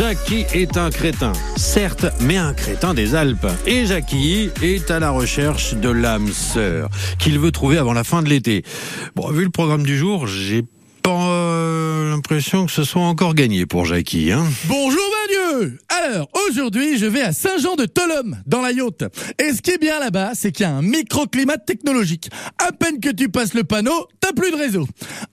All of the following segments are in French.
Jackie est un crétin, certes, mais un crétin des Alpes. Et Jackie est à la recherche de l'âme sœur qu'il veut trouver avant la fin de l'été. Bon, vu le programme du jour, j'ai pas euh, l'impression que ce soit encore gagné pour Jackie. Hein Bonjour Alors, aujourd'hui, je vais à Saint-Jean-de-Tolhomme, dans la Yaute. Et ce qui est bien là-bas, c'est qu'il y a un microclimat technologique. À peine que tu passes le panneau, t'as plus de réseau.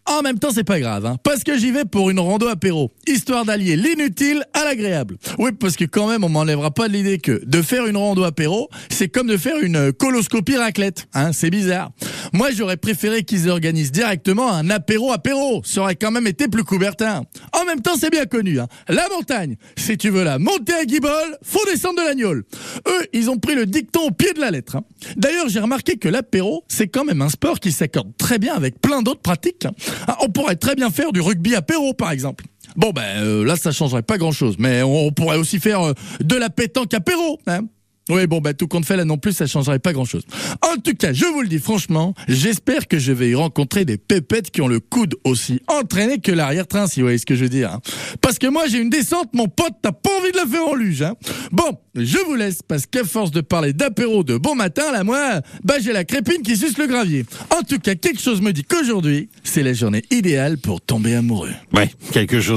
En même temps, c'est pas grave, hein, parce que j'y vais pour une rando apéro, histoire d'allier l'inutile à l'agréable. Oui, parce que quand même, on m'enlèvera pas de l'idée que de faire une rando apéro, c'est comme de faire une coloscopie raclette. Hein, c'est bizarre. Moi, j'aurais préféré qu'ils organisent directement un apéro-apéro. Ça aurait quand même été plus coubertin. En même temps, c'est bien connu. Hein. La montagne, si tu veux la monter à Guibol, faut descendre de l'agneau. Eux, ils ont pris le dicton au pied de la lettre. Hein. D'ailleurs, j'ai remarqué que l'apéro, c'est quand même un sport qui s'accorde très bien avec plein d'autres pratiques. hein. Ah, On pourrait très bien faire du rugby apéro, par exemple. Bon, ben euh, là, ça changerait pas grand-chose. Mais on pourrait aussi faire euh, de la pétanque apéro. Hein. Oui, bon, bah, tout compte fait, là non plus, ça changerait pas grand chose. En tout cas, je vous le dis franchement, j'espère que je vais y rencontrer des pépettes qui ont le coude aussi entraîné que l'arrière-train, si vous voyez ce que je veux dire. hein. Parce que moi, j'ai une descente, mon pote, t'as pas envie de la faire en luge, hein. Bon, je vous laisse, parce qu'à force de parler d'apéro de bon matin, là, moi, bah, j'ai la crépine qui suce le gravier. En tout cas, quelque chose me dit qu'aujourd'hui, c'est la journée idéale pour tomber amoureux. Ouais, quelque chose